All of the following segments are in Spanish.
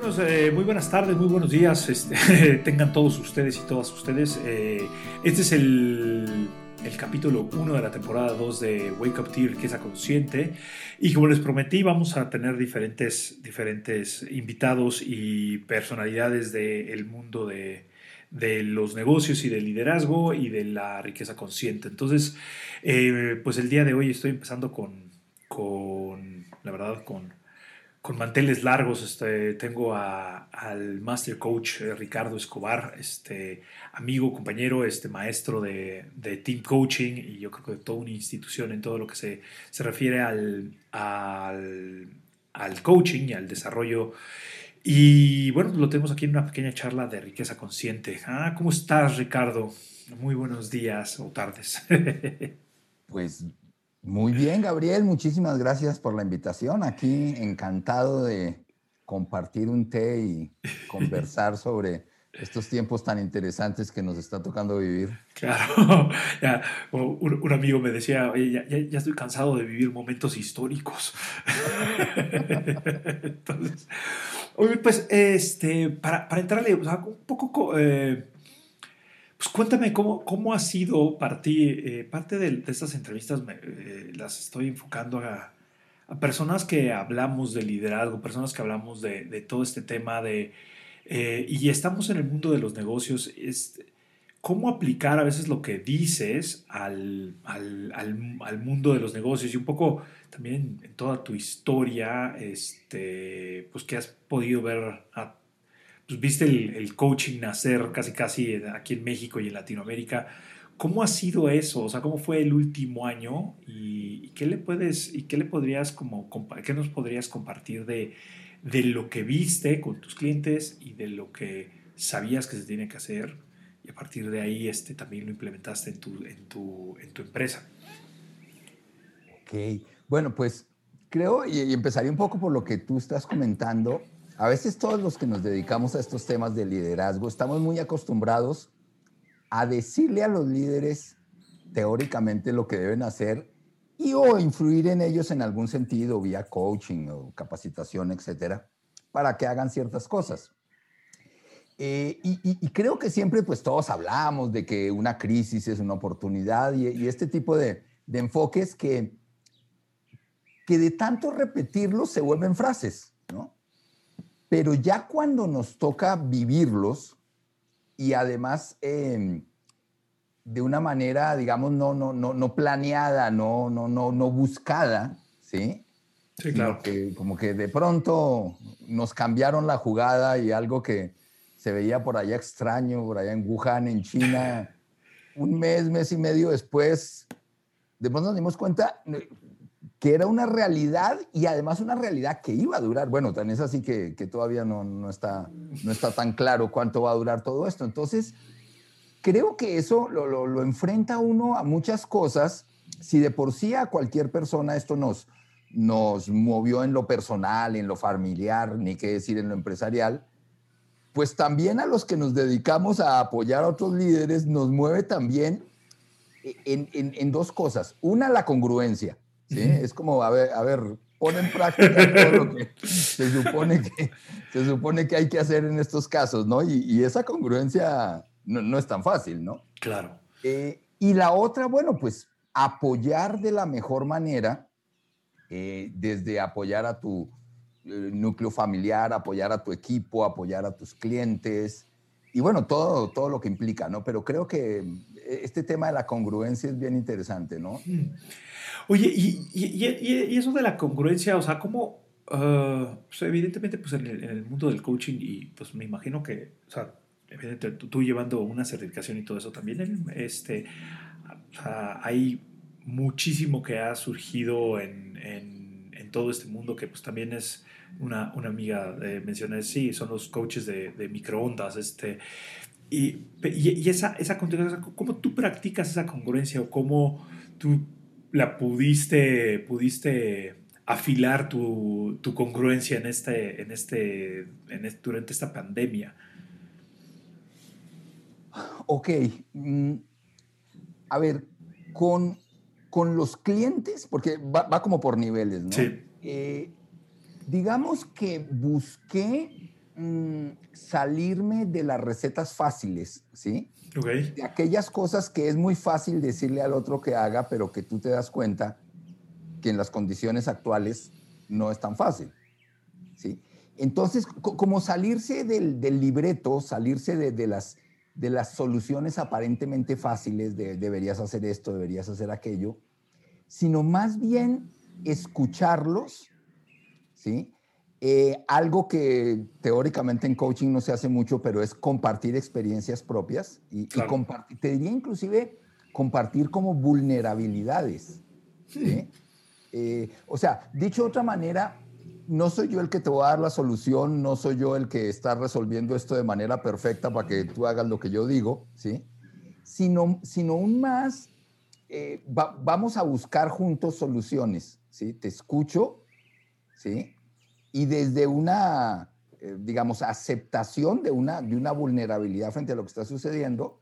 buenos, eh, muy buenas tardes, muy buenos días. Este, tengan todos ustedes y todas ustedes. Eh, este es el, capítulo 1 de la temporada 2 de Wake Up Tier, que es consciente. Y como les prometí, vamos a tener diferentes, diferentes invitados y personalidades del mundo de, de los negocios y del liderazgo y de la riqueza consciente. Entonces, eh, pues el día de hoy estoy empezando con, con la verdad, con con manteles largos. Este, tengo al Master Coach eh, Ricardo Escobar, este, amigo, compañero, este, maestro de, Team Coaching y yo creo que de toda una institución en todo lo que se, se refiere al, al, al, coaching y al desarrollo. Y bueno, lo tenemos aquí en una pequeña charla de riqueza consciente. Ah, ¿cómo estás, Ricardo? Muy buenos días o tardes. pues muy bien, Gabriel, muchísimas gracias por la invitación. Aquí encantado de compartir un té y conversar sobre estos tiempos tan interesantes que nos está tocando vivir. Claro, un, amigo me decía, ya, estoy cansado de vivir momentos históricos. Entonces, pues, este, para, entrarle un poco... Eh, pues cuéntame cómo, cómo ha sido eh, parte de, estas entrevistas, eh, las estoy enfocando a, personas que hablamos de liderazgo, personas que hablamos de, todo este tema de, eh, y estamos en el mundo de los negocios, es cómo aplicar a veces lo que dices al, mundo de los negocios y un poco también en, toda tu historia, este, pues que has podido ver a pues viste el, coaching nacer casi casi aquí en México y en Latinoamérica. ¿Cómo ha sido eso? O sea, ¿cómo fue el último año? ¿Y, qué le puedes, y qué le podrías como, qué nos podrías compartir de, de lo que viste con tus clientes y de lo que sabías que se tiene que hacer? Y a partir de ahí este, también lo implementaste en tu, en tu, en tu empresa. Ok, bueno, pues creo, y empezaría un poco por lo que tú estás comentando, a veces todos los que nos dedicamos a estos temas de liderazgo estamos muy acostumbrados a decirle a los líderes teóricamente lo que deben hacer y o influir en ellos en algún sentido vía coaching o capacitación, etcétera, para que hagan ciertas cosas. Eh, y, creo que siempre pues todos hablamos de que una crisis es una oportunidad y, este tipo de, de, enfoques que, que de tanto repetirlos se vuelven frases. Pero ya cuando nos toca vivirlos y además em, de una manera, digamos, no, no, no, no planeada, no, no, no, no buscada, ¿sí? Sí, claro. Que, como que de pronto nos cambiaron la jugada y algo que se veía por allá extraño, por allá en Wuhan, en China, un mes, mes y medio después, de pronto nos dimos cuenta, que era una realidad y además una realidad que iba a durar. Bueno, tan es así que, todavía no, no, está, no está tan claro cuánto va a durar todo esto. Entonces, creo que eso lo, lo, enfrenta uno a muchas cosas. Si de por sí a cualquier persona esto nos, nos movió en lo personal, en lo familiar, ni qué decir en lo empresarial, pues también a los que nos dedicamos a apoyar a otros líderes nos mueve también en, en, en dos cosas. Una, la congruencia. ¿Sí? Es como, a ver, a ver, pon en práctica todo lo que se supone que, se supone que hay que hacer en estos casos, ¿no? Y, esa congruencia no, es tan fácil, ¿no? Claro. Eh, y la otra, bueno, pues apoyar de la mejor manera, eh, desde apoyar a tu eh, núcleo familiar, apoyar a tu equipo, apoyar a tus clientes, y bueno, todo, todo lo que implica, ¿no? Pero creo que este tema de la congruencia es bien interesante, ¿no? Oye, y, eso de la congruencia, o sea, ¿cómo, ah, pues evidentemente, pues en el, mundo del coaching, y pues me imagino que, o sea, evidentemente tú, llevando una certificación y todo eso también, este, hay muchísimo que ha surgido en, todo este mundo que pues también es una, una amiga eh, mencioné, sí, son los coaches de, de microondas, este, y, y, esa, esa congruencia, ¿cómo tú practicas esa congruencia o cómo tú la pudiste, pudiste afilar tu, congruencia en este, en este, durante esta pandemia? Ok. Mm, a ver, con, con los clientes, porque va, como por niveles, ¿no? Sí. Eh, digamos que busqué mm, salirme de las recetas fáciles, ¿sí? Okay. De aquellas cosas que es muy fácil decirle al otro que haga, pero que tú te das cuenta que en las condiciones actuales no es tan fácil, ¿sí? Entonces, como salirse del, libreto, salirse de, las, de las soluciones aparentemente fáciles de deberías hacer esto, deberías hacer aquello, sino más bien escucharlos, ¿sí? Eh, algo que teóricamente en coaching no se hace mucho, pero es compartir experiencias propias y, compartir, te diría inclusive compartir como vulnerabilidades. ¿sí? Eh, o sea, dicho de otra manera, no soy yo el que te va a dar la solución, no soy yo el que está resolviendo esto de manera perfecta para que tú hagas lo que yo digo, ¿sí? Sino, sino aún más, eh, vamos a buscar juntos soluciones, ¿sí? Te escucho, ¿sí? Y desde una, eh, digamos, aceptación de una, de una vulnerabilidad frente a lo que está sucediendo,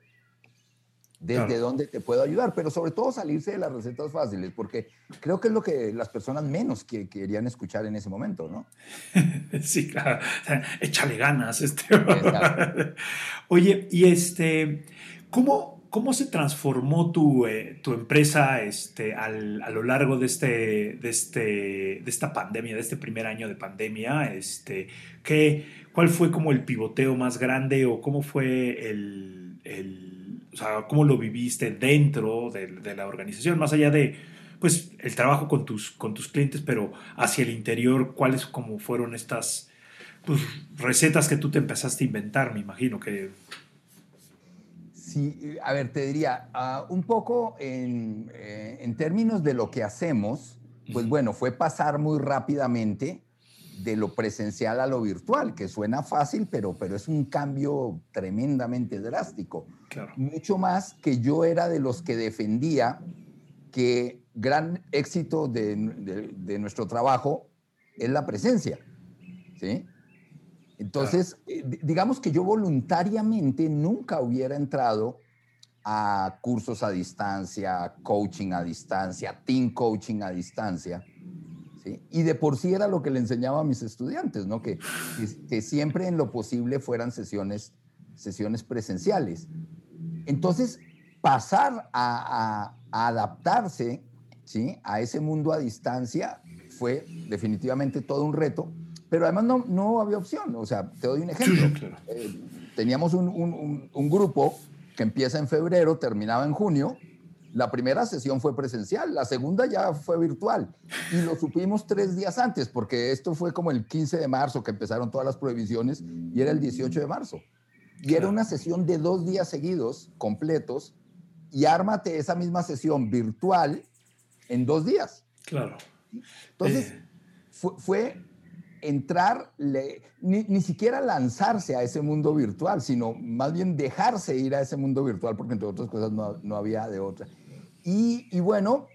desde dónde te puedo ayudar, pero sobre todo salirse de las recetas fáciles, porque creo que es lo que las personas menos que querían escuchar en ese momento, ¿no? sí, claro, échale ganas. Este. Oye, y este, ¿cómo, cómo se transformó tu, eh, tu empresa este, al, a lo largo de, este, de, este, de esta pandemia, de este primer año de pandemia? Este, ¿qué, ¿Cuál fue como el pivoteo más grande o cómo fue el, el o sea, cómo lo viviste dentro de, la organización, más allá de, pues, el trabajo con tus, con tus clientes, pero hacia el interior, cuáles como fueron estas pues, recetas que tú te empezaste a inventar, me imagino que... Sí, a ver, te diría, ah, un poco en, eh, en, términos de lo que hacemos, pues bueno, fue pasar muy rápidamente de lo presencial a lo virtual, que suena fácil, pero, pero es un cambio tremendamente drástico. Mucho más que yo era de los que defendía que gran éxito de, nuestro trabajo es la presencia. ¿sí? Entonces, eh, digamos que yo voluntariamente nunca hubiera entrado a cursos a distancia, coaching a distancia, team coaching a distancia, y de por sí era lo que le enseñaba a mis estudiantes, ¿no? Que, que, siempre en lo posible fueran sesiones, sesiones presenciales. Entonces, pasar a, adaptarse ¿sí? a ese mundo a distancia fue definitivamente todo un reto, pero además no, no había opción. O sea, te doy un ejemplo. Eh, teníamos un, un, un grupo que empieza en febrero, terminaba en junio, la primera sesión fue presencial, la segunda ya fue virtual y lo supimos tres días antes porque esto fue como el 15 de marzo que empezaron todas las prohibiciones y era el 18 de marzo. Y era una sesión de dos días seguidos, completos, y ármate esa misma sesión virtual en dos días. Claro. Entonces, eh. fue, entrar, ni, ni, siquiera lanzarse a ese mundo virtual, sino más bien dejarse ir a ese mundo virtual, porque entre otras cosas no, no había de otra. Y, bueno,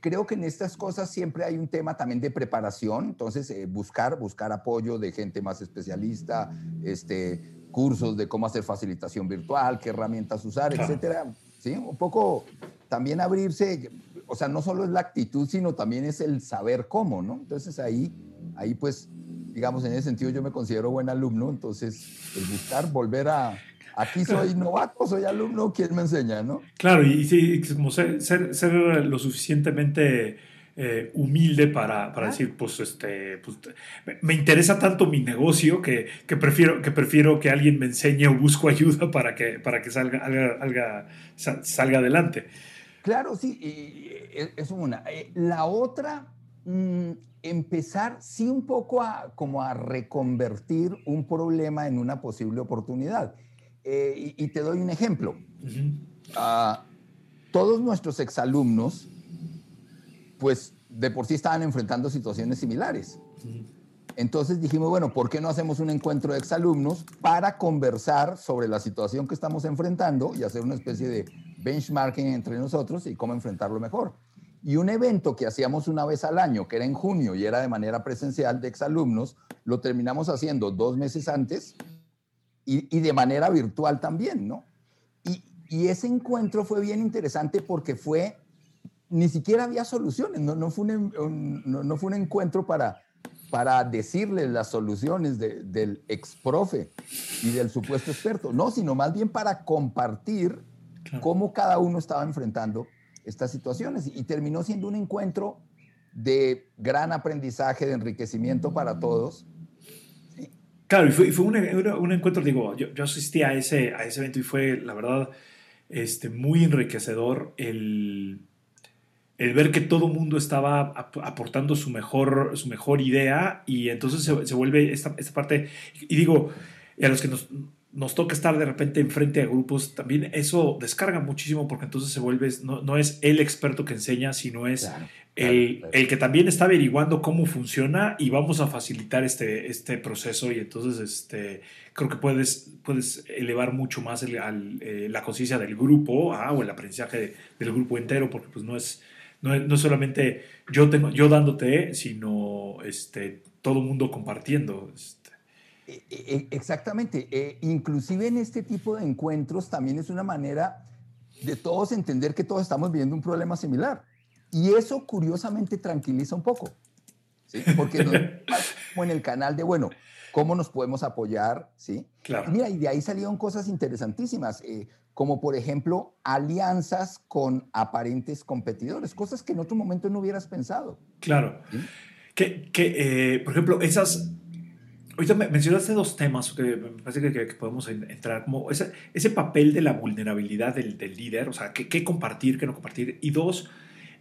creo que en estas cosas siempre hay un tema también de preparación, entonces eh, buscar, buscar apoyo de gente más especialista, este, cursos de cómo hacer facilitación virtual, qué herramientas usar, etcétera. ¿Sí? Un poco también abrirse, o sea, no solo es la actitud, sino también es el saber cómo, ¿no? Entonces ahí, ahí pues, digamos, en ese sentido yo me considero buen alumno, entonces el buscar volver a, Aquí soy novato, soy alumno, ¿quién me enseña, no? Claro, y sí, como ser, ser, lo suficientemente eh, humilde para, para decir, pues, este, pues, me interesa tanto mi negocio que, que, prefiero, que prefiero que alguien me enseñe o busco ayuda para que, para que salga, salga, salga adelante. Claro, sí, es una. Eh, la otra, mm, empezar, sí, un poco a, como a reconvertir un problema en una posible oportunidad. Eh, y, te doy un ejemplo. Ah, todos nuestros exalumnos, pues de por sí estaban enfrentando situaciones similares. Entonces dijimos, bueno, ¿por qué no hacemos un encuentro de exalumnos para conversar sobre la situación que estamos enfrentando y hacer una especie de benchmarking entre nosotros y cómo enfrentarlo mejor? Y un evento que hacíamos una vez al año, que era en junio y era de manera presencial de exalumnos, lo terminamos haciendo dos meses antes y, de manera virtual también, ¿no? Y, y, ese encuentro fue bien interesante porque fue, ni siquiera había soluciones, no, no, fue, un, no, no fue un encuentro para, para decirles las soluciones del ex profe y del supuesto experto, no, sino más bien para compartir cómo cada uno estaba enfrentando estas situaciones. Y terminó siendo un encuentro de gran aprendizaje, de enriquecimiento para todos. Claro, y fue, fue un, encuentro, digo, yo, yo, asistí a ese, a ese evento y fue, la verdad, este, muy enriquecedor el, el ver que todo mundo estaba aportando su mejor, su mejor idea y entonces se, vuelve esta, esta, parte, y digo, y a los que nos, nos toca estar de repente enfrente a grupos, también eso descarga muchísimo porque entonces se vuelve, no, no es el experto que enseña, sino es el, el, que también está averiguando cómo funciona y vamos a facilitar este, este proceso y entonces este, creo que puedes, puedes elevar mucho más eh, la conciencia del grupo ah, o el aprendizaje del grupo entero porque pues no es no, no solamente yo, tengo, yo dándote, sino este, todo el mundo compartiendo. Este. E, e, e, exactamente. Eh, inclusive en este tipo de encuentros también es una manera de todos entender que todos estamos viviendo un problema similar. Y eso curiosamente tranquiliza un poco. ¿sí? Porque no como en el canal de, bueno, ¿cómo nos podemos apoyar? ¿sí? Claro. mira, y de ahí salieron cosas interesantísimas. Eh, como por ejemplo alianzas con aparentes competidores, cosas que en otro momento no hubieras pensado. Claro. Que, que eh, por ejemplo, esas... Ahorita mencionaste dos temas que me parece que, podemos entrar, como ese, ese, papel de la vulnerabilidad del, del líder, o sea, qué compartir, qué no compartir, y dos,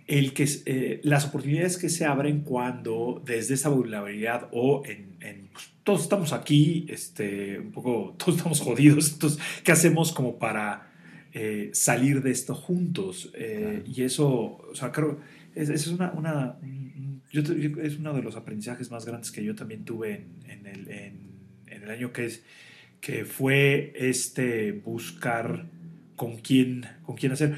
el que, eh, las oportunidades que se abren cuando desde esa vulnerabilidad o en, pues, todos estamos aquí, este, un poco, todos estamos jodidos, entonces, ¿qué hacemos como para eh, salir de esto juntos. Eh, y eso, o sea, creo, es, es una, una yo, es uno de los aprendizajes más grandes que yo también tuve en, el, en, el, año que es, que fue este buscar con quién, con quién hacer.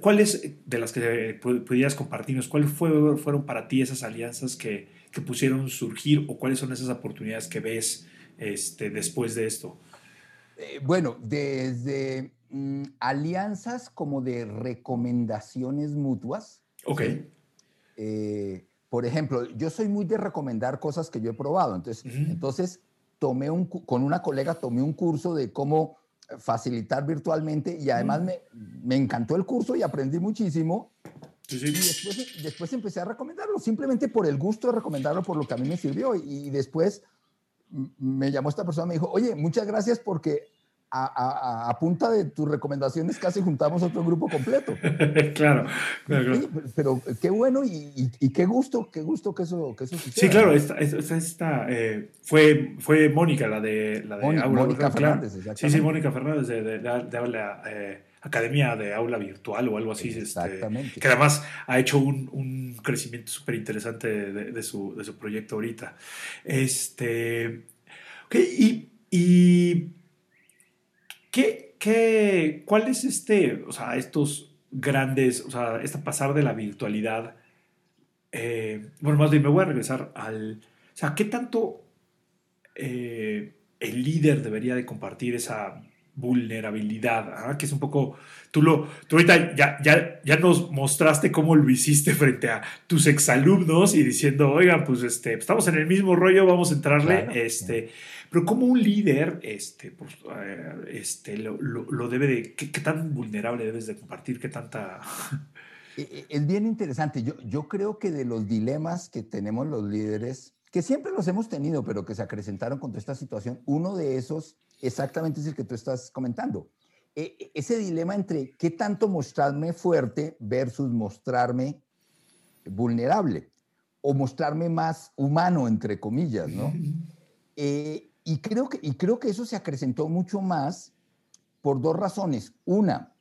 ¿Cuáles de las que pudieras compartirnos, cuáles fue, fueron para ti esas alianzas que, que pusieron surgir o cuáles son esas oportunidades que ves este, después de esto? Eh, bueno, desde Mm, alianzas como de recomendaciones mutuas. Ok. Eh, por ejemplo, yo soy muy de recomendar cosas que yo he probado. Entonces, entonces tomé un, con una colega tomé un curso de cómo facilitar virtualmente y además me, me, encantó el curso y aprendí muchísimo. Y después, después, empecé a recomendarlo, simplemente por el gusto de recomendarlo, por lo que a mí me sirvió. Y, y después me llamó esta persona me dijo, oye, muchas gracias porque a, punta de tus recomendaciones casi juntamos otro grupo completo. claro, pero, qué bueno y, qué gusto, qué gusto que eso, que eso suceda. Sí, claro, esta, esta, eh, fue, fue Mónica, la de, la de Mónica Fernández, Sí, sí, Mónica Fernández de, de, de, eh, Academia de Aula Virtual o algo así. Este, exactamente. que además ha hecho un, un crecimiento súper interesante de, su, de su proyecto ahorita. Este, okay, y ¿Qué, qué, ¿Cuál es este, o sea, estos grandes, o sea, esta pasar de la virtualidad? Eh, bueno, más bien me voy a regresar al, o sea, ¿qué tanto eh, el líder debería de compartir esa vulnerabilidad, ¿ah? que es un poco, tú, lo, tú ahorita ya, ya, ya nos mostraste cómo lo hiciste frente a tus exalumnos y diciendo, oigan, pues este, estamos en el mismo rollo, vamos a entrarle, este, pero como un líder, este, pues, eh, este, lo, lo, debe de, ¿qué, tan vulnerable debes de compartir? ¿Qué tanta...? E, e, es bien interesante, yo, yo creo que de los dilemas que tenemos los líderes, que siempre los hemos tenido, pero que se acrecentaron contra esta situación, uno de esos exactamente es el que tú estás comentando. E, e, ese dilema entre qué tanto mostrarme fuerte versus mostrarme vulnerable o mostrarme más humano, entre comillas, ¿no? Eh, y, creo que, y creo que eso se acrecentó mucho más por dos razones. Una,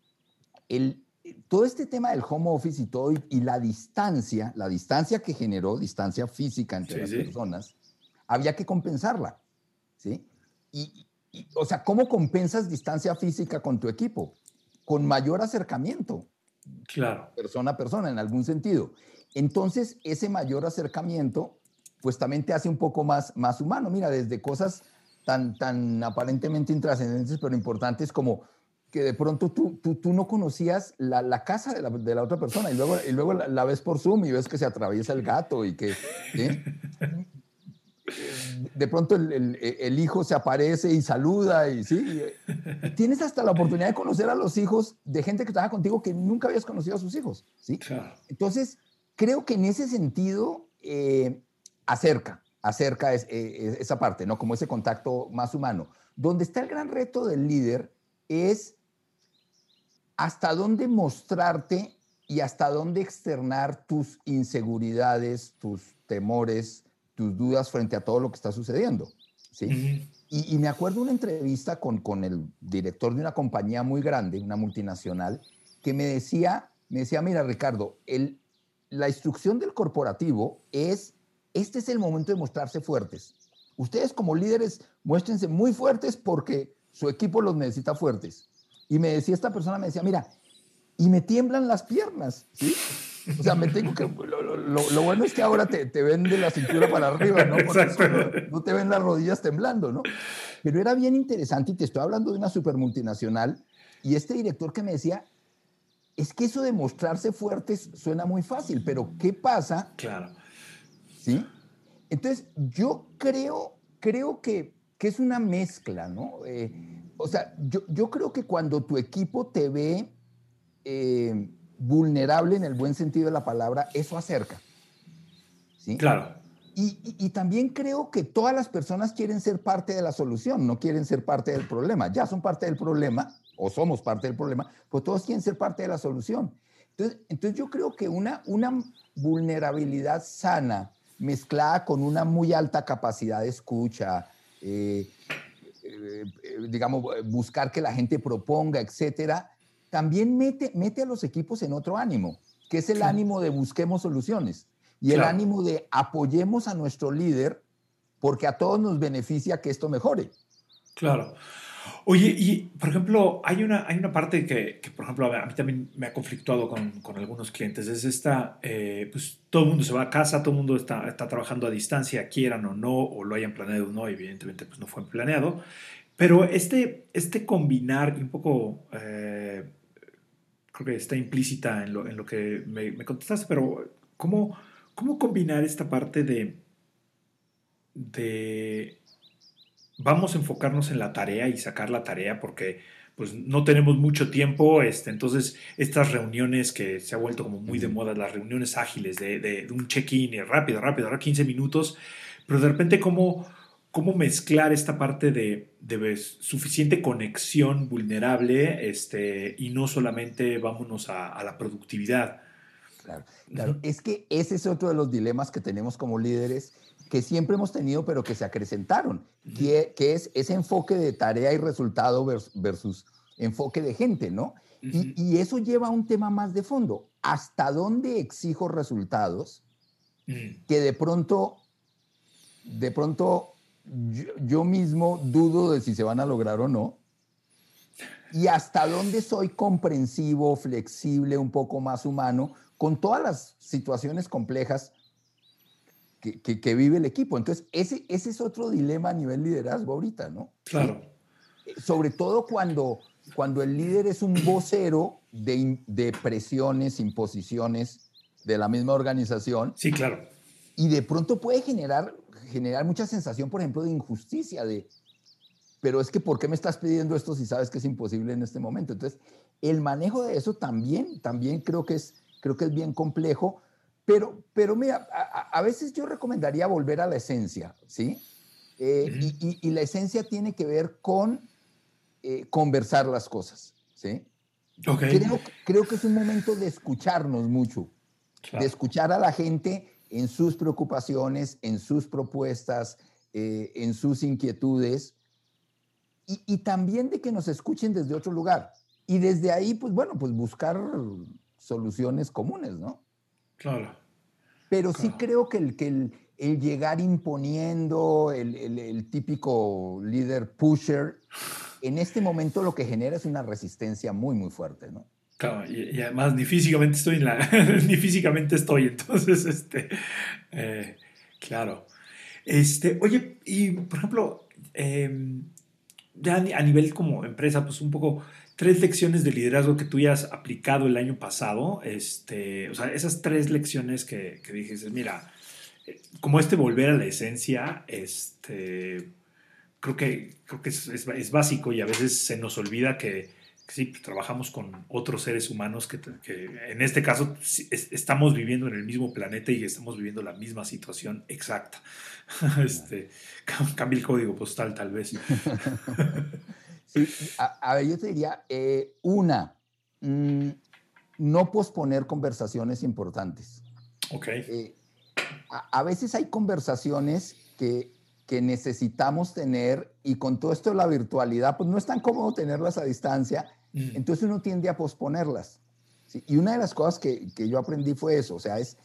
el, todo este tema del home office y todo, y, la distancia, la distancia que generó, distancia física entre las personas, había que compensarla, ¿sí? Y, o sea, ¿cómo compensas distancia física con tu equipo? Con mayor acercamiento. Claro. Persona a persona, en algún sentido. Entonces, ese mayor acercamiento, pues también te hace un poco más, más humano. Mira, desde cosas tan, tan aparentemente intrascendentes, pero importantes como que de pronto tú, tú, tú no conocías la, la casa de la, de la, otra persona y luego, y luego la, ves por Zoom y ves que se atraviesa el gato y que... de pronto el, hijo se aparece y saluda y sí. tienes hasta la oportunidad de conocer a los hijos de gente que trabaja contigo que nunca habías conocido a sus hijos, ¿sí? Entonces, creo que en ese sentido eh, acerca, acerca eh, esa parte, ¿no? Como ese contacto más humano. Donde está el gran reto del líder es hasta dónde mostrarte y hasta dónde externar tus inseguridades, tus temores, tus dudas frente a todo lo que está sucediendo. ¿sí? y, me acuerdo una entrevista con, con el director de una compañía muy grande, una multinacional, que me decía, me decía, mira Ricardo, el, la instrucción del corporativo es, este es el momento de mostrarse fuertes. Ustedes como líderes muéstrense muy fuertes porque su equipo los necesita fuertes. Y me decía esta persona, me decía, mira, y me tiemblan las piernas, ¿sí? O sea, me tengo que. Lo, bueno es que ahora te, te, ven de la cintura para arriba, ¿no? Porque no, te ven las rodillas temblando, ¿no? Pero era bien interesante y te estoy hablando de una super multinacional y este director que me decía, es que eso de mostrarse fuertes suena muy fácil, pero ¿qué pasa? Claro. ¿Sí? Entonces, yo creo, creo que, que es una mezcla, ¿no? Eh, o sea, yo, yo creo que cuando tu equipo te ve eh, vulnerable en el buen sentido de la palabra, eso acerca. ¿sí? Claro. Y, también creo que todas las personas quieren ser parte de la solución, no quieren ser parte del problema. Ya son parte del problema, o somos parte del problema, pues todos quieren ser parte de la solución. Entonces, entonces yo creo que una, una vulnerabilidad sana mezclada con una muy alta capacidad de escucha, eh, digamos, buscar que la gente proponga, etcétera, también mete, mete a los equipos en otro ánimo, que es el ánimo de busquemos soluciones y el ánimo de apoyemos a nuestro líder porque a todos nos beneficia que esto mejore. Claro. Oye, y por ejemplo, hay una, hay una parte que, por ejemplo, a mí también me ha conflictuado con, con algunos clientes. Es esta, eh, pues todo el mundo se va a casa, todo el mundo está, está, trabajando a distancia, quieran o no, o lo hayan planeado o no, evidentemente pues no fue planeado. Pero este, este combinar un poco... Eh, creo que está implícita en lo, en lo que me, me, contestaste, pero ¿cómo, ¿cómo combinar esta parte de, de vamos a enfocarnos en la tarea y sacar la tarea porque pues no tenemos mucho tiempo, este, entonces estas reuniones que se ha vuelto como muy de moda, las reuniones ágiles de, de, de un check-in rápido, rápido, ahora 15 minutos, pero de repente cómo cómo mezclar esta parte de, suficiente conexión vulnerable este, y no solamente vámonos a, la productividad. Claro, claro. Es que ese es otro de los dilemas que tenemos como líderes que siempre hemos tenido, pero que se acrecentaron, que, es ese enfoque de tarea y resultado versus, enfoque de gente, ¿no? y, y, eso lleva a un tema más de fondo. ¿Hasta dónde exijo resultados que de pronto, de pronto yo, mismo dudo de si se van a lograr o no. Y hasta dónde soy comprensivo, flexible, un poco más humano, con todas las situaciones complejas que, vive el equipo. Entonces, ese, ese es otro dilema a nivel liderazgo ahorita, ¿no? Claro. Sobre todo cuando, cuando el líder es un vocero de, de presiones, imposiciones de la misma organización. Sí, claro. Y de pronto puede generar generar mucha sensación, por ejemplo, de injusticia, de, pero es que ¿por qué me estás pidiendo esto si sabes que es imposible en este momento? Entonces, el manejo de eso también, también creo que es, creo que es bien complejo, pero, pero mira, a, veces yo recomendaría volver a la esencia, ¿sí? Eh, y, la esencia tiene que ver con eh, conversar las cosas, ¿sí? Creo, creo que es un momento de escucharnos mucho, de escuchar a la gente en sus preocupaciones, en sus propuestas, eh, en sus inquietudes, y, también de que nos escuchen desde otro lugar. Y desde ahí, pues bueno, pues buscar soluciones comunes, ¿no? Claro. Pero sí creo que el, que el, llegar imponiendo, el, el, típico líder pusher, en este momento lo que genera es una resistencia muy, muy fuerte, ¿no? y, además ni físicamente estoy en la, ni físicamente estoy, entonces, este, eh, claro. Este, oye, y por ejemplo, em, ya a nivel como empresa, pues un poco tres lecciones de liderazgo que tú ya has aplicado el año pasado, este, o sea, esas tres lecciones que, que mira, como este volver a la esencia, este, creo que, creo que es, básico y a veces se nos olvida que, sí, pues, trabajamos con otros seres humanos que, en este caso estamos viviendo en el mismo planeta y estamos viviendo la misma situación exacta. este, cambia el código postal tal vez. sí, a, ver, yo te diría, eh, una, mm, no posponer conversaciones importantes. Ok. Eh, a, veces hay conversaciones que, que, necesitamos tener y con todo esto de la virtualidad, pues no es tan cómodo tenerlas a distancia, mm. entonces uno tiende a posponerlas. Y una de las cosas que, que yo aprendí fue eso, o sea, es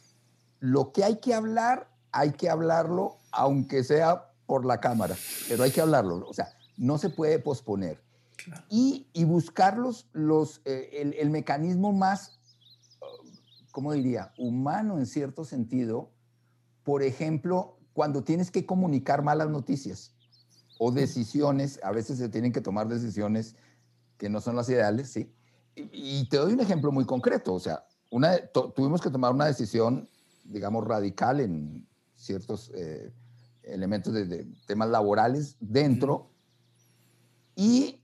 lo que hay que hablar, hay que hablarlo, aunque sea por la cámara, pero hay que hablarlo, o sea, no se puede posponer. Y, y, buscar los, los, eh, el, el, mecanismo más, ¿cómo diría?, humano en cierto sentido, por ejemplo, cuando tienes que comunicar malas noticias o decisiones, a veces se tienen que tomar decisiones que no son las ideales, ¿sí? Y, te doy un ejemplo muy concreto, o sea, una, tuvimos que tomar una decisión, digamos, radical en ciertos eh, elementos de, temas laborales dentro, y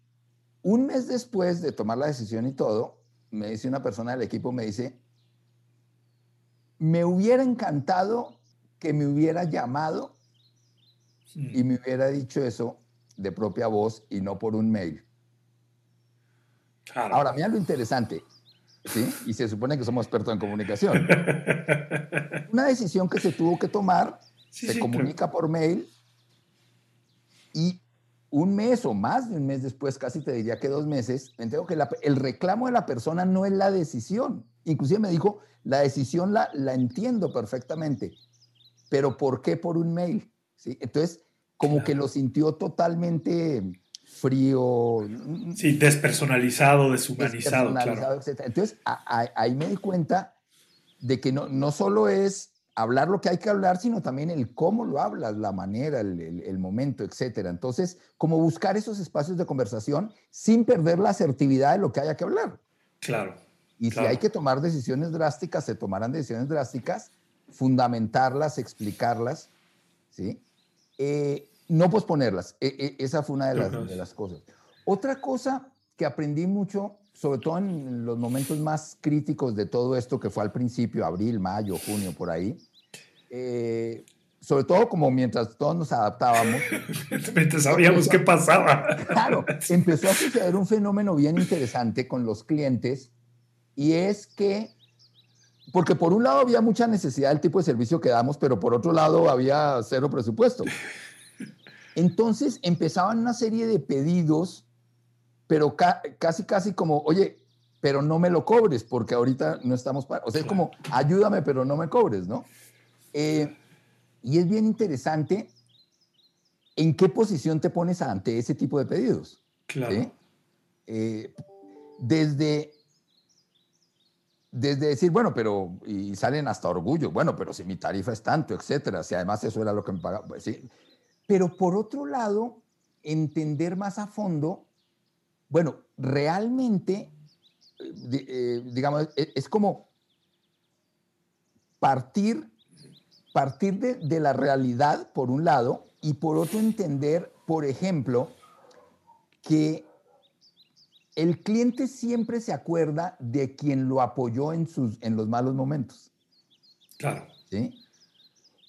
un mes después de tomar la decisión y todo, me dice una persona del equipo, me dice, me hubiera encantado que me hubiera llamado y me hubiera dicho eso de propia voz y no por un mail. Ahora, mira lo interesante, ¿sí? Y se supone que somos expertos en comunicación. Una decisión que se tuvo que tomar, se comunica por mail y un mes o más de un mes después, casi te diría que dos meses, me entero que el reclamo de la persona no es la decisión. Inclusive me dijo, la decisión la, la entiendo perfectamente, pero ¿por qué por un mail? ¿Sí? Entonces, como que lo sintió totalmente frío. Sí, despersonalizado, deshumanizado. despersonalizado etc. Entonces, ahí me di cuenta de que no, no solo es hablar lo que hay que hablar, sino también el cómo lo hablas, la manera, el, el, momento, etcétera. Entonces, como buscar esos espacios de conversación sin perder la asertividad de lo que haya que hablar. Claro. Y si hay que tomar decisiones drásticas, se tomarán decisiones drásticas, fundamentarlas, explicarlas, ¿sí? Eh, no posponerlas. E, e, esa fue una de las, de las, cosas. Otra cosa que aprendí mucho, sobre todo en los momentos más críticos de todo esto, que fue al principio, abril, mayo, junio, por ahí, eh, sobre todo como mientras todos nos adaptábamos. mientras sabíamos qué pasaba. Claro, empezó a suceder un fenómeno bien interesante con los clientes y es que porque por un lado había mucha necesidad del tipo de servicio que damos, pero por otro lado había cero presupuesto. Entonces empezaban una serie de pedidos, pero casi, casi como, oye, pero no me lo cobres porque ahorita no estamos para... O sea, es como, ayúdame, pero no me cobres, ¿no? Eh, y es bien interesante en qué posición te pones ante ese tipo de pedidos. Claro. Eh, desde desde decir, bueno, pero, y salen hasta orgullo, bueno, pero si mi tarifa es tanto, etcétera, si además eso era lo que me pagaba, pues sí. Pero por otro lado, entender más a fondo, bueno, realmente, eh, digamos, e, es, como partir, partir de, de la realidad, por un lado, y por otro entender, por ejemplo, que el cliente siempre se acuerda de quien lo apoyó en, sus, en los malos momentos. Claro. ¿Sí?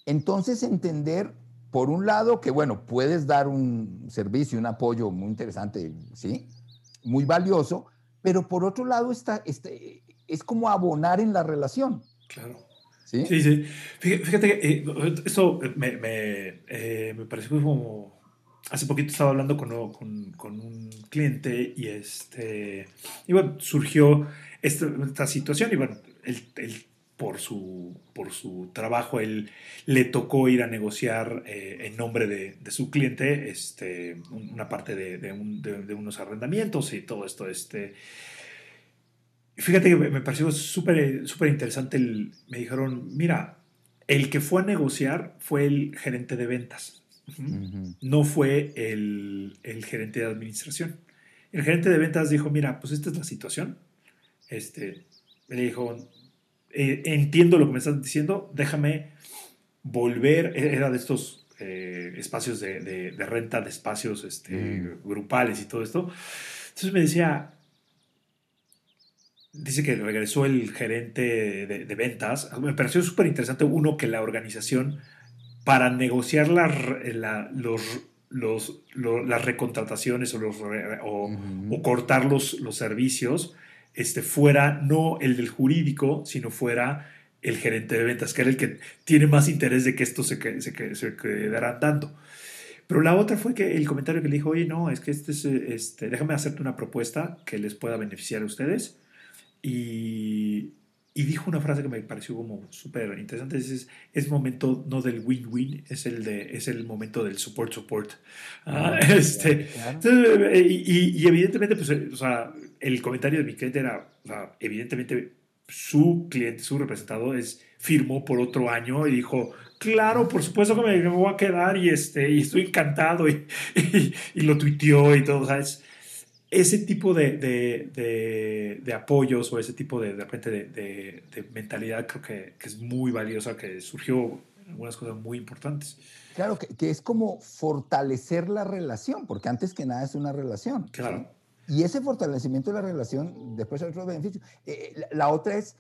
Entonces, entender, por un lado, que, bueno, puedes dar un servicio, un apoyo muy interesante, ¿sí? Muy valioso, pero por otro lado, está, este, es como abonar en la relación. Claro. Sí, sí. sí. Fíjate que eh, esto me, me, eh, me pareció como hace poquito estaba hablando con, con, con, un cliente y, este, y bueno, surgió esta, esta situación y bueno, él, por, su, por su trabajo, él le tocó ir a negociar eh, en nombre de, de, su cliente este, una parte de, de, un, de, unos arrendamientos y todo esto. Este, fíjate que me pareció súper súper interesante. El, me dijeron, mira, el que fue a negociar fue el gerente de ventas no fue el, gerente de administración. El gerente de ventas dijo, mira, pues esta es la situación. Este, le dijo, eh, entiendo lo que me estás diciendo, déjame, volver, e-, era de estos eh, espacios de, renta de espacios este, mm. grupales y todo esto. Entonces me decía, dice que regresó el gerente de, ventas. Me pareció súper interesante, uno, que la organización, para negociar la, los, los, las recontrataciones o, los, o, cortar los, los servicios, este, fuera no el del jurídico, sino fuera el gerente de ventas, que era el que tiene más interés de que esto se, se, se quedara dando. Pero la otra fue que el comentario que le dijo, oye, no, es que este es, este, déjame hacerte una propuesta que les pueda beneficiar a ustedes. Y, y dijo una frase que me pareció como súper interesante, es, es momento no del win-win, es el, de, es el momento del support-support. Ah, ah, este, y, y, evidentemente, pues, o sea, el comentario de mi cliente era, o sea, evidentemente su cliente, su representado, es, firmó por otro año y dijo, claro, por supuesto que me, voy a quedar y, este, y estoy encantado y, y, lo tuiteó y todo. O sea, es, ese tipo de, de, de, apoyos o ese tipo de, de repente de, mentalidad creo que, que, es muy valiosa, que surgió algunas cosas muy importantes. Claro, que, que, es como fortalecer la relación, porque antes que nada es una relación. Claro. Y ese fortalecimiento de la relación, después hay otros beneficios. Eh, eh, la, otra es,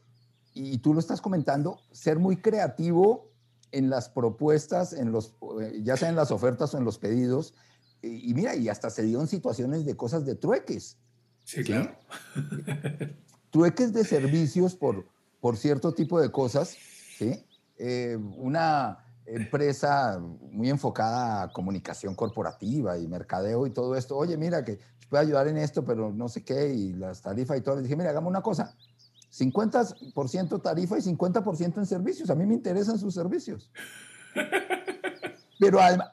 y tú lo estás comentando, ser muy creativo en las propuestas, en los, eh, ya sea en las ofertas o en los pedidos. Y, mira, y hasta se dieron situaciones de cosas de trueques. Sí, claro. trueques de servicios por, por cierto tipo de cosas. ¿sí? una empresa muy enfocada a comunicación corporativa y mercadeo y todo esto. Oye, mira que puede ayudar en esto, pero no sé qué, y las tarifas y todo. Le dije, mira, hagamos una cosa, 50% tarifa y 50% en servicios. A mí me interesan sus servicios. Pero además,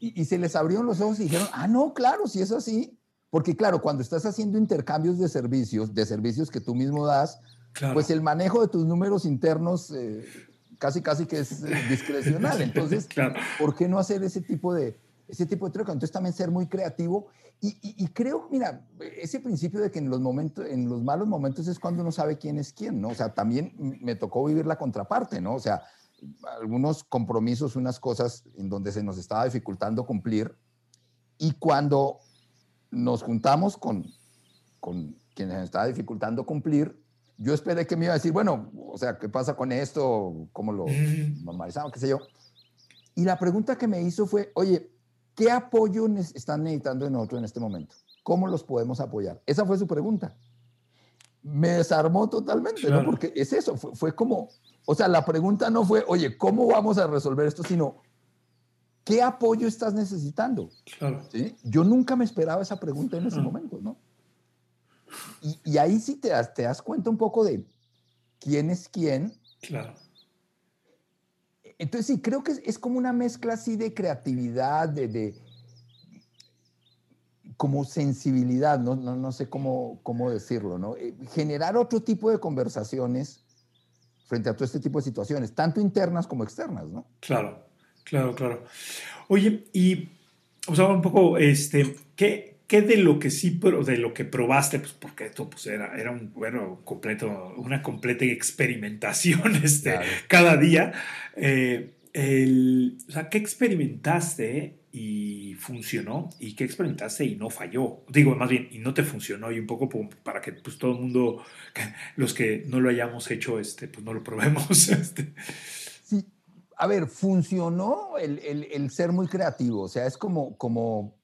y, se les abrieron los ojos y dijeron, ah, no, claro, si es así. Porque claro, cuando estás haciendo intercambios de servicios, de servicios que tú mismo das, pues el manejo de tus números internos eh, casi, casi que es eh, discrecional. Entonces, ¿por qué no hacer ese tipo de, ese tipo de truco? Entonces también ser muy creativo y, creo, mira, ese principio de que en los momentos, en los malos momentos es cuando uno sabe quién es quién, ¿no? O sea, también me tocó vivir la contraparte, ¿no? O sea, algunos compromisos, unas cosas en donde se nos estaba dificultando cumplir y cuando nos juntamos con, con quienes nos estaba dificultando cumplir, yo esperé que me iba a decir, bueno, o sea, ¿qué pasa con esto? ¿Cómo lo normalizamos? ¿Qué sé yo? Y la pregunta que me hizo fue, oye, ¿Qué apoyo están necesitando de nosotros en este momento? ¿Cómo los podemos apoyar? Esa fue su pregunta. Me desarmó totalmente, ¿no? Porque es eso, fue, como, o sea, la pregunta no fue, oye, ¿cómo vamos a resolver esto? Sino, ¿qué apoyo estás necesitando? Claro. Yo nunca me esperaba esa pregunta en ese momento, ¿no? Y, ahí sí te das, te das cuenta un poco de quién es quién. Claro. Entonces sí, creo que es, como una mezcla así de creatividad, de, como sensibilidad, no, no, no sé cómo, cómo, decirlo, ¿no? Eh, generar otro tipo de conversaciones frente a todo este tipo de situaciones, tanto internas como externas, ¿no? Claro, claro, claro. Oye, y o sea, un poco, este, ¿qué, ¿qué de lo que sí, de lo que probaste, pues porque esto pues, era, era un, bueno, completo, una completa experimentación este, cada día, eh, el, o sea, ¿qué experimentaste y funcionó? ¿Y qué experimentaste y no falló? Digo, más bien, y no te funcionó, y un poco para que pues, todo el mundo, los que no lo hayamos hecho, este, pues no lo probemos. Este. Sí, a ver, funcionó el, el, el, ser muy creativo, o sea, es como, como,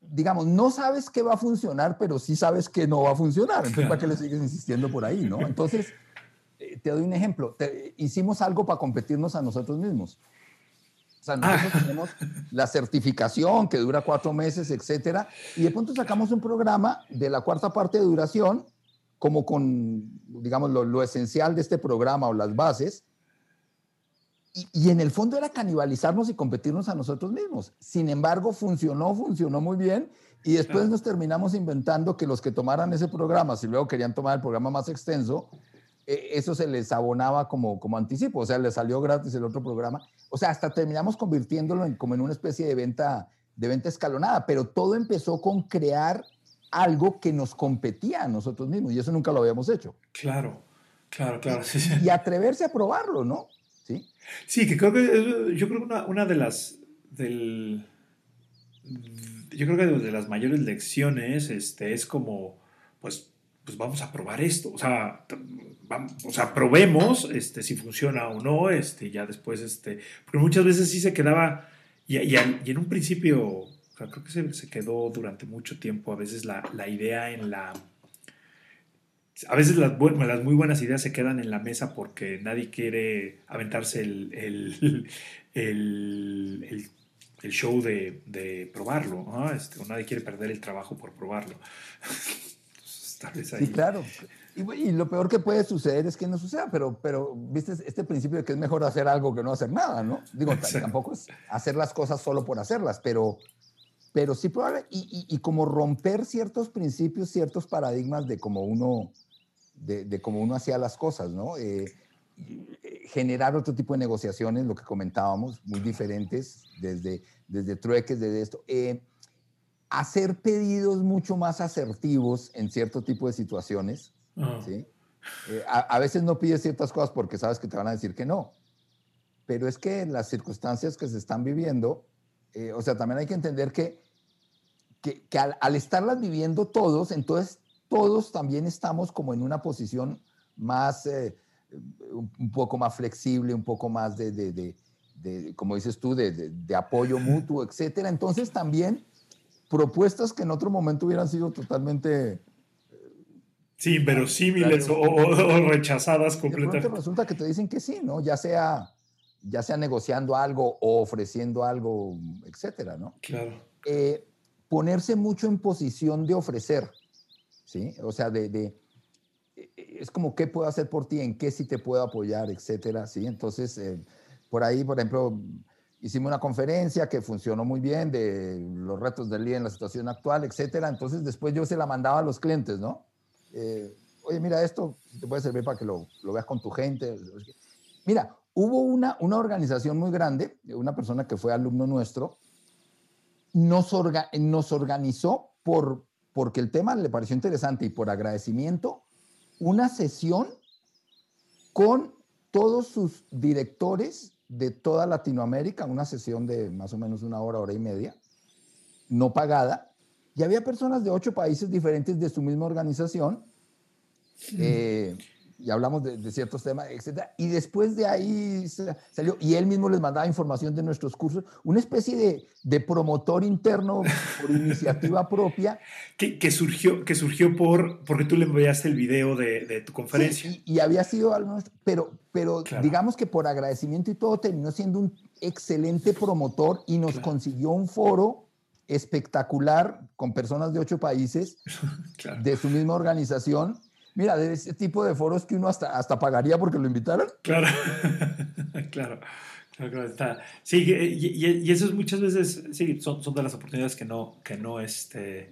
digamos, no sabes qué va a funcionar, pero sí sabes que no va a funcionar, entonces, ¿para qué le sigues insistiendo por ahí, no? Entonces te doy un ejemplo. hicimos algo para competirnos a nosotros mismos. O sea, nosotros ah. tenemos la certificación que dura cuatro meses, etcétera, y de pronto sacamos un programa de la cuarta parte de duración, como con, digamos, lo, esencial de este programa o las bases, y, y, en el fondo era canibalizarnos y competirnos a nosotros mismos. Sin embargo, funcionó, funcionó muy bien, y después nos terminamos inventando que los que tomaran ese programa, si luego querían tomar el programa más extenso, eso se les abonaba como, como anticipo, o sea, les salió gratis el otro programa. O sea, hasta terminamos convirtiéndolo en, como en una especie de venta, de venta escalonada, pero todo empezó con crear algo que nos competía a nosotros mismos y eso nunca lo habíamos hecho. Claro, claro, claro. Y, atreverse a probarlo, ¿no? ¿sí? Sí, que creo que yo creo que una, una de las del yo creo que de las mayores lecciones este, es como, pues, pues vamos a probar esto. O sea, vamos, o sea probemos este, si funciona o no. Este, ya después, este, porque muchas veces sí se quedaba, y, y, en un principio, creo que se, se, quedó durante mucho tiempo a veces la, la idea en la... A veces las, las, muy buenas ideas se quedan en la mesa porque nadie quiere aventarse el, el, el, el el show de, probarlo. ¿no? Este, nadie quiere perder el trabajo por probarlo. Sí, claro. Y, lo peor que puede suceder es que no suceda, pero, pero viste este principio de que es mejor hacer algo que no hacer nada, ¿no? Digo, tampoco es hacer las cosas solo por hacerlas, pero, pero sí probar y, y, como romper ciertos principios, ciertos paradigmas de cómo uno, de, de cómo uno hacía las cosas, ¿no? Eh, generar otro tipo de negociaciones, lo que comentábamos, muy diferentes, desde, desde trueques, desde esto. Eh, hacer pedidos mucho más asertivos en cierto tipo de situaciones. ¿sí? Eh, a, veces no pides ciertas cosas porque sabes que te van a decir que no. Pero es que las circunstancias que se están viviendo, eh, o sea, también hay que entender que, que, al, estarlas viviendo todos, entonces todos también estamos como en una posición más un poco más flexible, un poco más de, de, de, como dices tú, de, apoyo mutuo, etcétera. Entonces también propuestas que en otro momento hubieran sido totalmente... Sí, inverosímiles o, o, rechazadas completamente. resulta que te dicen que sí, ¿no? Ya sea, ya sea negociando algo o ofreciendo algo, etcétera, ¿no? Claro. Eh, ponerse mucho en posición de ofrecer, ¿sí? O sea, de, es como qué puedo hacer por ti, en qué sí te puedo apoyar, etcétera, ¿sí? Entonces, eh, por ahí, por ejemplo, hicimos una conferencia que funcionó muy bien de los retos del día en la situación actual, etcétera. Entonces, después yo se la mandaba a los clientes, ¿no? Eh, Oye, mira, esto te puede servir para que lo, lo, veas con tu gente. Mira, hubo una, una organización muy grande, una persona que fue alumno nuestro, nos, nos organizó por, porque el tema le pareció interesante y por agradecimiento, una sesión con todos sus directores de toda Latinoamérica, una sesión de más o menos una hora, hora y media, no pagada, y había personas de ocho países diferentes de su misma organización y hablamos de, ciertos temas, etcétera. Y después de ahí salió, y él mismo les mandaba información de nuestros cursos, una especie de, de promotor interno por iniciativa propia. Que, que, surgió, que surgió por, porque tú le enviaste el video de, de tu conferencia. y, había sido algo, pero, pero digamos que por agradecimiento y todo terminó siendo un excelente promotor y nos consiguió un foro espectacular con personas de ocho países de su misma organización Mira, de ese tipo de foros que uno hasta, hasta pagaría porque lo invitaran. Claro, claro. Claro, está. Sí, y, y, eso es muchas veces, sí, son, son de las oportunidades que no, que no, este,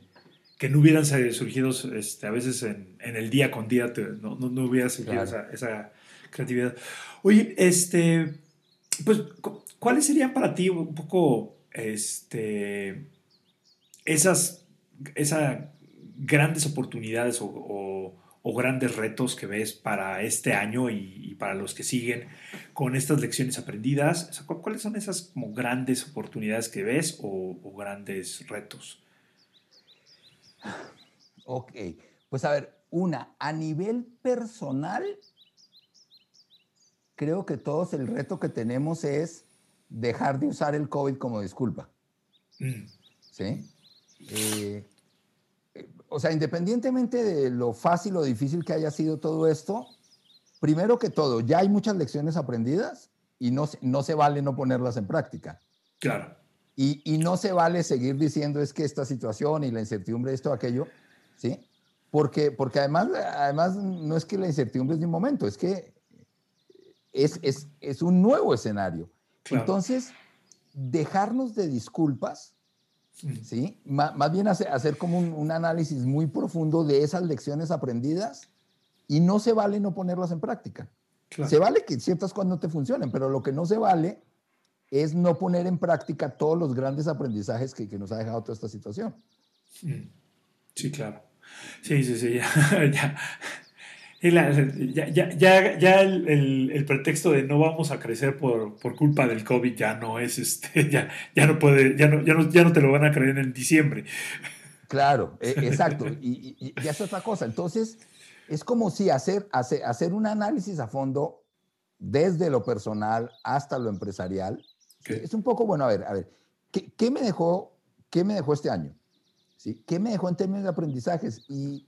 que no hubieran surgido este, a veces en, en el día con día, no, no, no, hubiera surgido esa, esa, creatividad. Oye, este, pues, ¿cuáles serían para ti un poco, este, esas, esas grandes oportunidades o o grandes retos que ves para este año y, para los que siguen con estas lecciones aprendidas? ¿Cuáles son esas como grandes oportunidades que ves o, grandes retos? Ok, pues a ver, una, a nivel personal, creo que todos el reto que tenemos es dejar de usar el COVID como disculpa. Mm. ¿Sí? Eh, o sea, independientemente de lo fácil o difícil que haya sido todo esto, primero que todo, ya hay muchas lecciones aprendidas y no, no se vale no ponerlas en práctica. Claro. Y, y, no se vale seguir diciendo es que esta situación y la incertidumbre, esto, aquello, ¿sí? Porque, porque además, además no es que la incertidumbre es de un momento, es que es, es, es un nuevo escenario. Entonces, dejarnos de disculpas ¿sí? más bien hacer, como un, análisis muy profundo de esas lecciones aprendidas y no se vale no ponerlas en práctica. Se vale que ciertas cosas no te funcionen, pero lo que no se vale es no poner en práctica todos los grandes aprendizajes que, nos ha dejado toda esta situación. Mm. Sí, claro. Sí, sí, sí, ya, ya, ya, ya el, el, pretexto de no vamos a crecer por, por, culpa del COVID ya no es este, ya, ya no puede, ya no, ya no, ya no te lo van a creer en diciembre. Claro, e, exacto. Y, y, y, es otra cosa. Entonces, es como si hacer, hacer, hacer un análisis a fondo desde lo personal hasta lo empresarial. Es un poco, bueno, a ver, a ver, ¿qué, qué me, dejó, qué me dejó este año? ¿Sí? ¿Qué me dejó en términos de aprendizajes? Y,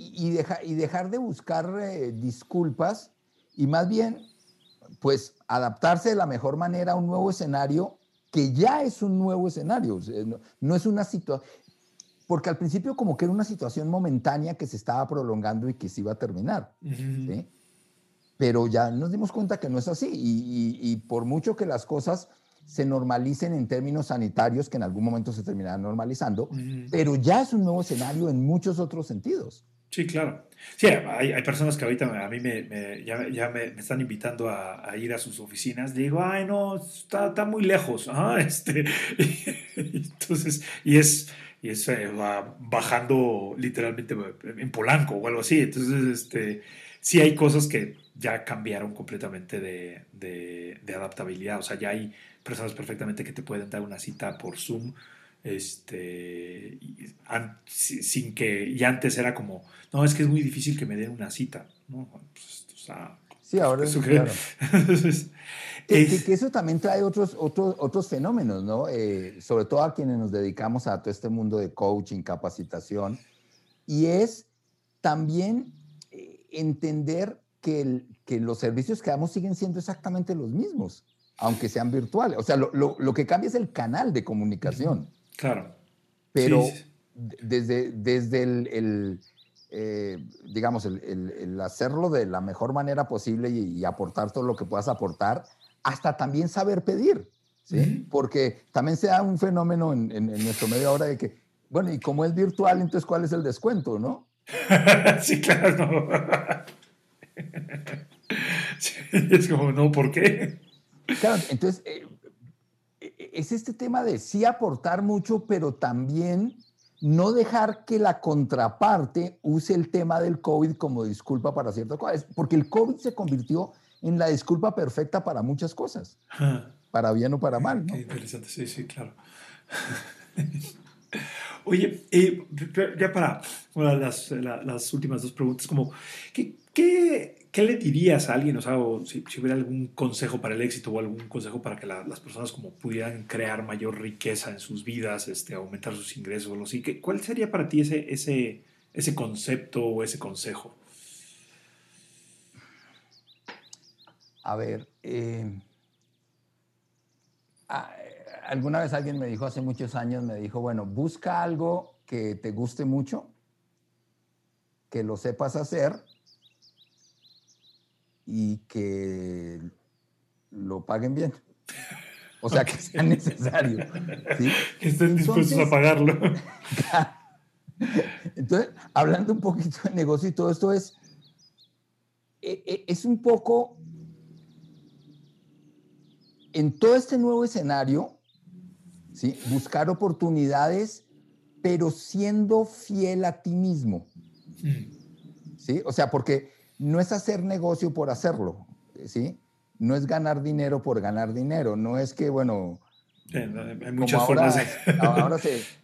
y, deja, y dejar de buscar eh, disculpas y más bien, pues, adaptarse de la mejor manera a un nuevo escenario que ya es un nuevo escenario. no, es una situación, porque al principio como que era una situación momentánea que se estaba prolongando y que se iba a terminar. Pero ya nos dimos cuenta que no es así y, por mucho que las cosas se normalicen en términos sanitarios, que en algún momento se terminarán normalizando, pero ya es un nuevo escenario en muchos otros sentidos. Sí, claro. Sí, hay, hay, personas que ahorita a mí me, ya, ya me, están invitando a, ir a sus oficinas. Digo, ay, no, está, está muy lejos. este, entonces, y es, y es eh, va bajando literalmente en Polanco o algo así. Entonces, este, sí hay cosas que ya cambiaron completamente de, de, de adaptabilidad. O sea, ya hay personas perfectamente que te pueden dar una cita por Zoom este, sin que, y antes era como, no, es que es muy difícil que me den una cita, ¿no? Pues, sí, ahora eso, claro. que, eso también trae otros, otros, otros fenómenos, ¿no? Eh, sobre todo a quienes nos dedicamos a todo este mundo de coaching, capacitación, y es también eh, entender que, que los servicios que damos siguen siendo exactamente los mismos, aunque sean virtuales. O sea, lo, lo, lo que cambia es el canal de comunicación. Claro. Pero desde, desde el, eh, digamos, el, hacerlo de la mejor manera posible y, aportar todo lo que puedas aportar, hasta también saber pedir, ¿sí? Porque también se da un fenómeno en, nuestro medio ahora de que, bueno, y como es virtual, entonces, ¿cuál es el descuento, no? sí, claro. es como, no, ¿por qué? Claro, entonces, eh, es este tema de sí aportar mucho, pero también no dejar que la contraparte use el tema del COVID como disculpa para ciertas cosas, porque el COVID se convirtió en la disculpa perfecta para muchas cosas, para bien o para mal. ¿no? Qué interesante, sí, sí, claro. Oye, eh, ya para las, las, últimas dos preguntas, como, ¿qué, qué ¿qué le dirías a alguien? O sea, si, hubiera algún consejo para el éxito o algún consejo para que las personas como pudieran crear mayor riqueza en sus vidas, este, aumentar sus ingresos o así, ¿cuál sería para ti ese, ese, ese concepto o ese consejo? A ver, eh, alguna vez alguien me dijo hace muchos años, me dijo, bueno, busca algo que te guste mucho, que lo sepas hacer y que lo paguen bien. O sea, que sea necesario. Que estén dispuestos a pagarlo. Entonces, hablando un poquito de negocio y todo esto es, e, e, es un poco, en todo este nuevo escenario, ¿sí? buscar oportunidades, pero siendo fiel a ti mismo. Mm. ¿Sí? O sea, porque no es hacer negocio por hacerlo, ¿sí? No es ganar dinero por ganar dinero, no es que, bueno... hay muchas formas ahora,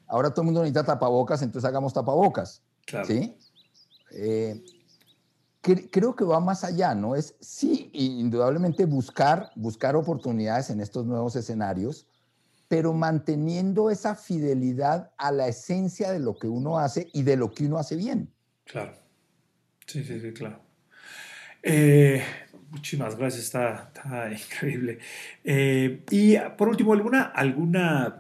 ahora, todo el mundo necesita tapabocas, entonces hagamos tapabocas, ¿sí? Eh, creo que va más allá, ¿no? Es, sí, indudablemente buscar, buscar oportunidades en estos nuevos escenarios, pero manteniendo esa fidelidad a la esencia de lo que uno hace y de lo que uno hace bien. Claro. Sí, sí, sí, claro. Eh, muchísimas gracias, está, increíble. Eh, y por último, ¿alguna, alguna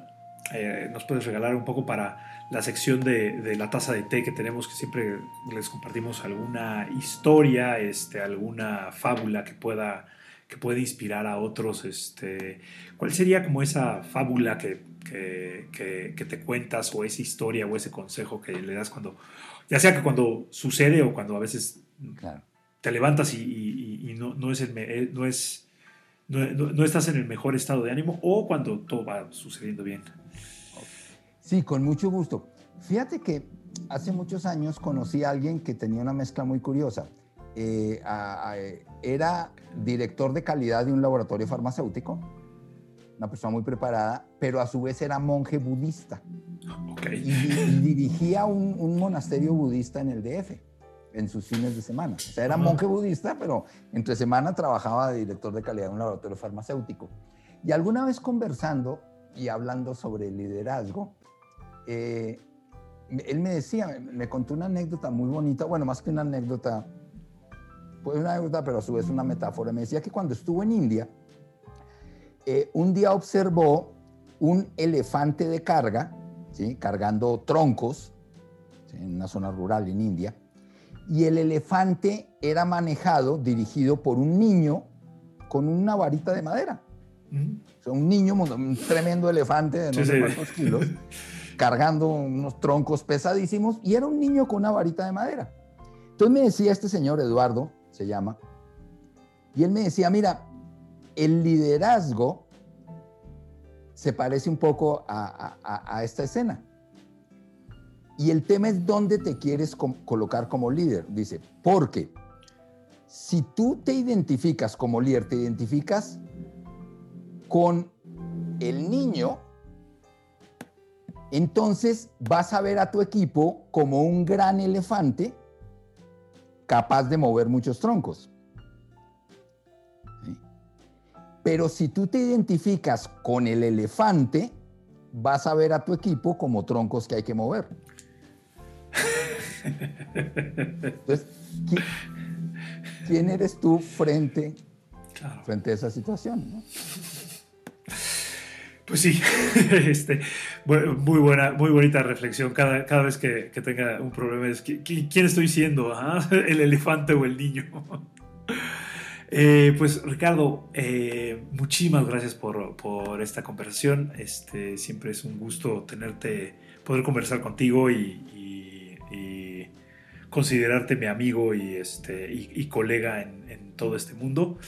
eh, nos puedes regalar un poco para la sección de, la taza de té que tenemos, que siempre les compartimos alguna historia, este, alguna fábula que pueda, que inspirar a otros? Este, ¿Cuál sería como esa fábula que, que, que te cuentas o esa historia o ese consejo que le das cuando, ya sea que cuando sucede o cuando a veces... te levantas y, no, no, es eh, no, es, no, estás en el mejor estado de ánimo o cuando todo va sucediendo bien. Sí, con mucho gusto. Fíjate que hace muchos años conocí a alguien que tenía una mezcla muy curiosa. Eh, era director de calidad de un laboratorio farmacéutico, una persona muy preparada, pero a su vez era monje budista. Y, dirigía un, un, monasterio budista en el DF en sus fines de semana. O sea, era monje budista, pero entre semana trabajaba de director de calidad en un laboratorio farmacéutico. Y alguna vez conversando y hablando sobre liderazgo, eh, él me decía, me contó una anécdota muy bonita, bueno, más que una anécdota, pues una anécdota, pero a su vez una metáfora. Me decía que cuando estuvo en India, eh, un día observó un elefante de carga, ¿sí? cargando troncos, en una zona rural en India, y el elefante era manejado, dirigido por un niño con una varita de madera. O sea, un niño, un tremendo elefante de no sé cuántos kilos, cargando unos troncos pesadísimos, y era un niño con una varita de madera. Entonces me decía este señor, Eduardo, se llama, y él me decía, mira, el liderazgo se parece un poco a esta escena. Y el tema es dónde te quieres colocar como líder. Dice, porque si tú te identificas como líder, te identificas con el niño, entonces vas a ver a tu equipo como un gran elefante capaz de mover muchos troncos. Pero si tú te identificas con el elefante, vas a ver a tu equipo como troncos que hay que mover. Entonces, ¿quién, eres tú frente, frente a esa situación? Pues sí, este, muy buena, muy bonita reflexión. Cada, cada vez que, tenga un problema es ¿quién estoy siendo? Ah? ¿El elefante o el niño? Eh, pues Ricardo, eh, muchísimas gracias por, esta conversación. Este, siempre es un gusto tenerte, poder conversar contigo y, considerarte mi amigo y, este, y, colega en, todo este mundo.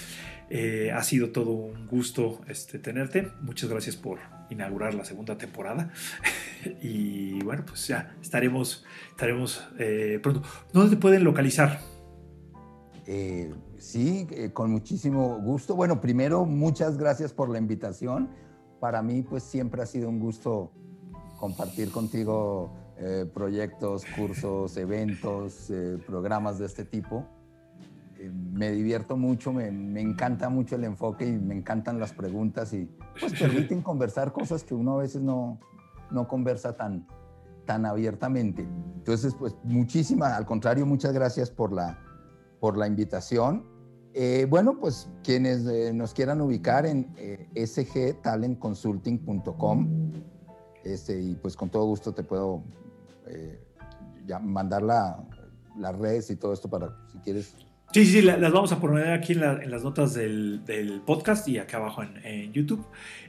Eh, ha sido todo un gusto este, tenerte. Muchas gracias por inaugurar la segunda temporada. y bueno, pues ya estaremos, estaremos eh, pronto. ¿Dónde te pueden localizar? Eh, sí, con muchísimo gusto. Bueno, primero, muchas gracias por la invitación. Para mí, pues siempre ha sido un gusto compartir contigo eh, proyectos, cursos, eventos, eh, programas de este tipo. Eh, me divierto mucho, me, me, encanta mucho el enfoque y me encantan las preguntas y pues permiten conversar cosas que uno a veces no, no conversa tan, tan abiertamente. Entonces, pues muchísimas, al contrario, muchas gracias por la, por la invitación. bueno, pues quienes nos quieran ubicar en sgtalentconsulting.com este, y pues con todo gusto te puedo eh, mandar las redes y todo esto para si quieres. Sí, sí, las vamos a poner aquí en, las notas del, podcast y acá abajo en, YouTube.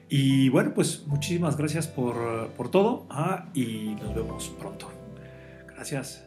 Y bueno, pues muchísimas gracias por, todo ah, y nos vemos pronto. Gracias.